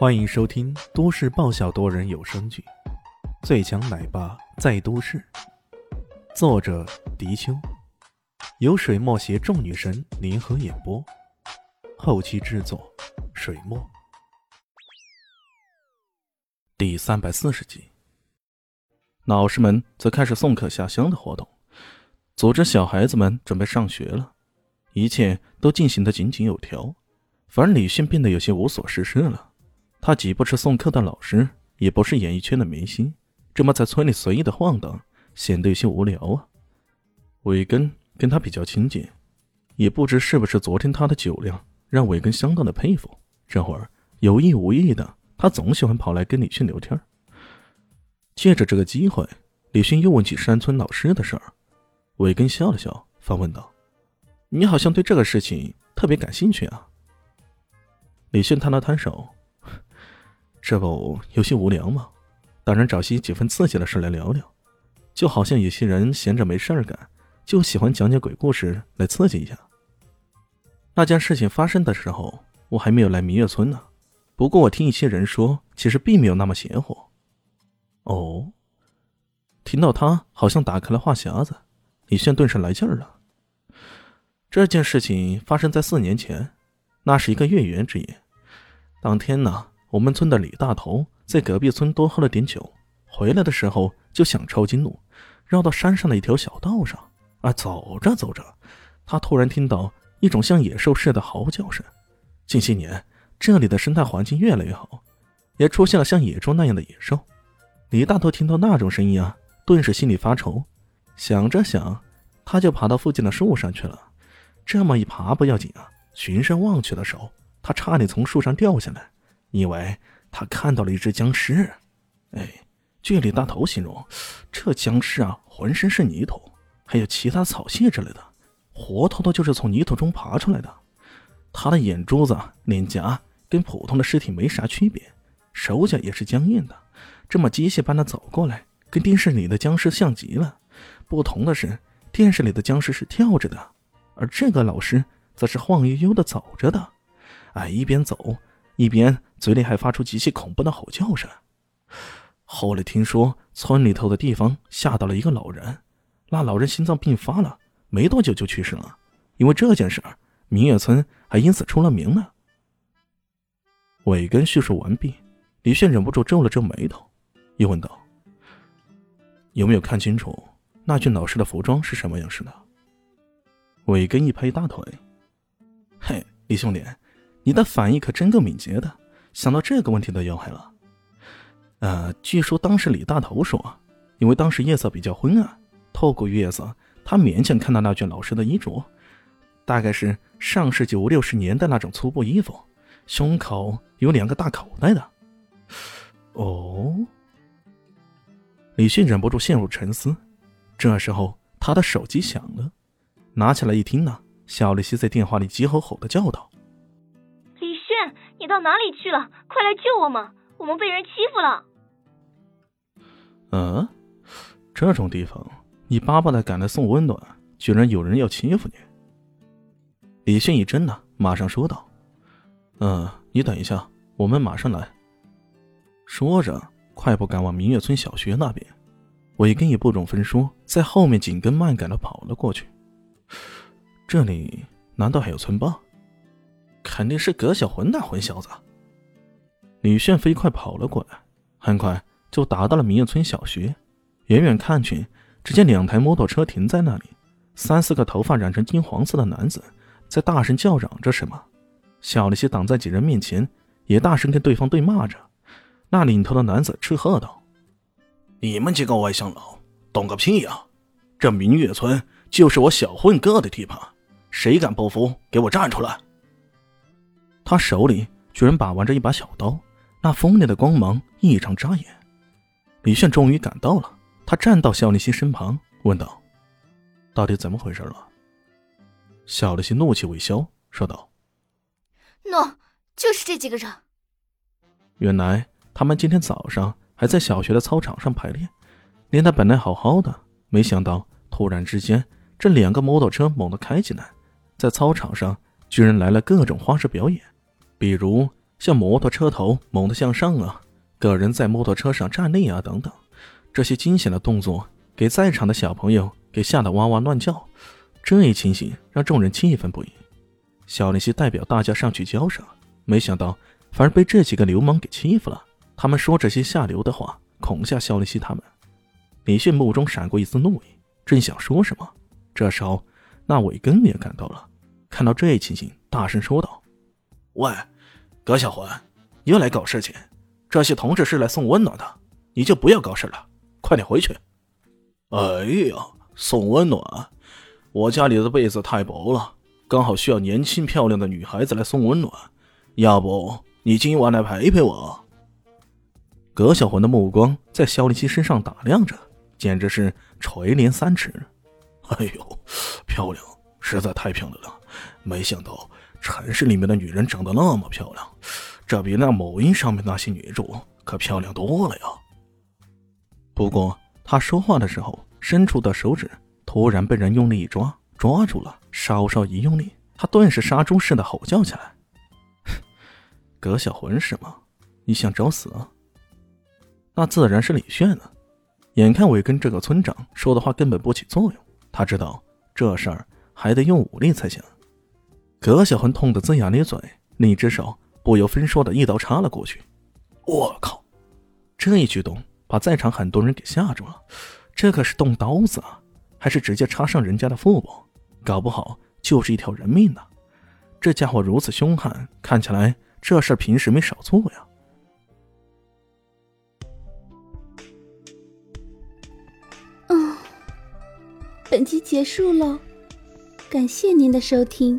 欢迎收听都市爆笑多人有声剧《最强奶爸在都市》，作者：迪秋，由水墨携众女神联合演播，后期制作：水墨。第三百四十集，老师们则开始送客下乡的活动，组织小孩子们准备上学了，一切都进行的井井有条，反而李迅变得有些无所事事了。他既不是送客的老师，也不是演艺圈的明星，这么在村里随意的晃荡，显得有些无聊啊。伟根跟他比较亲近，也不知是不是昨天他的酒量让伟根相当的佩服。这会儿有意无意的，他总喜欢跑来跟李迅聊天。借着这个机会，李迅又问起山村老师的事儿。伟根笑了笑，反问道：“你好像对这个事情特别感兴趣啊？”李迅摊了摊手。这不有些无聊吗？当然找些几分刺激的事来聊聊，就好像有些人闲着没事儿干，就喜欢讲讲鬼故事来刺激一下。那件事情发生的时候，我还没有来明月村呢。不过我听一些人说，其实并没有那么邪乎。哦，听到他好像打开了话匣子，李炫顿时来劲儿了。这件事情发生在四年前，那是一个月圆之夜，当天呢。我们村的李大头在隔壁村多喝了点酒，回来的时候就想抄近路，绕到山上的一条小道上。啊，走着走着，他突然听到一种像野兽似的嚎叫声。近些年，这里的生态环境越来越好，也出现了像野猪那样的野兽。李大头听到那种声音啊，顿时心里发愁。想着想，他就爬到附近的树上去了。这么一爬不要紧啊，循声望去的时候，他差点从树上掉下来。因为他看到了一只僵尸，哎，据李大头形容，这僵尸啊，浑身是泥土，还有其他草屑之类的，活脱脱就是从泥土中爬出来的。他的眼珠子、脸颊跟普通的尸体没啥区别，手脚也是僵硬的，这么机械般的走过来，跟电视里的僵尸像极了。不同的是，电视里的僵尸是跳着的，而这个老师则是晃悠悠的走着的，哎，一边走。一边嘴里还发出极其恐怖的吼叫声。后来听说村里头的地方吓到了一个老人，那老人心脏病发了，没多久就去世了。因为这件事儿，明月村还因此出了名呢。伟根叙述完毕，李炫忍不住皱了皱眉头，又问道：“有没有看清楚那具老师的服装是什么样式的？”伟根一拍大腿：“嘿，李兄弟。”你的反应可真够敏捷的，想到这个问题都要害了。呃，据说当时李大头说，因为当时夜色比较昏暗，透过月色，他勉强看到那卷老师的衣着，大概是上世纪五六十年代那种粗布衣服，胸口有两个大口袋的。哦，李迅忍不住陷入沉思。这时候，他的手机响了，拿起来一听呢，小丽西在电话里急吼吼的叫道。到哪里去了？快来救我们！我们被人欺负了。嗯，这种地方，你巴巴的赶来送温暖，居然有人要欺负你。李迅一怔呢，马上说道：“嗯，你等一下，我们马上来。”说着，快步赶往明月村小学那边。伟根也不容分说，在后面紧跟慢赶的跑了过去。这里难道还有村霸？肯定是葛小混那混小子。李炫飞快跑了过来，很快就达到了明月村小学。远远看去，只见两台摩托车停在那里，三四个头发染成金黄色的男子在大声叫嚷着什么。小丽西挡在几人面前，也大声跟对方对骂着。那领头的男子斥喝道：“你们几个外乡佬，懂个屁呀！这明月村就是我小混哥的地盘，谁敢不服，给我站出来！”他手里居然把玩着一把小刀，那锋利的光芒异常扎眼。李炫终于赶到了，他站到肖立新身旁，问道：“到底怎么回事了？”肖立新怒气未消，说道：“喏，就是这几个人。原来他们今天早上还在小学的操场上排练，练得本来好好的，没想到突然之间，这两个摩托车猛地开起来，在操场上居然来了各种花式表演。”比如像摩托车头猛地向上啊，个人在摩托车上站立啊，等等，这些惊险的动作给在场的小朋友给吓得哇哇乱叫。这一情形让众人气愤不已。小林希代表大家上去交涉，没想到反而被这几个流氓给欺负了。他们说这些下流的话，恐吓肖林希他们。李迅目中闪过一丝怒意，正想说什么，这时候那伟根也赶到了，看到这一情形，大声说道：“喂，葛小环，你又来搞事情？这些同志是来送温暖的，你就不要搞事了，快点回去。”哎呀，送温暖，我家里的被子太薄了，刚好需要年轻漂亮的女孩子来送温暖，要不你今晚来陪陪我？葛小环的目光在肖立基身上打量着。简直是垂帘三尺！哎呦，漂亮，实在太漂亮了！没想到城市里面的女人长得那么漂亮，这比那某音上面那些女主可漂亮多了呀。不过他说话的时候，伸出的手指突然被人用力一抓，抓住了，稍稍一用力，他顿时杀猪似的吼叫起来：“葛小魂是吗？你想找死啊？那自然是李炫了。”眼看伟根这个村长说的话根本不起作用，他知道这事儿还得用武力才行。葛小魂痛得龇牙咧嘴，另一只手不由分说的一刀插了过去。我靠！这一举动把在场很多人给吓住了。这可是动刀子啊，还是直接插上人家的腹部？搞不好就是一条人命呢。这家伙如此凶悍，看起来这事平时没少做呀。本集结束喽，感谢您的收听。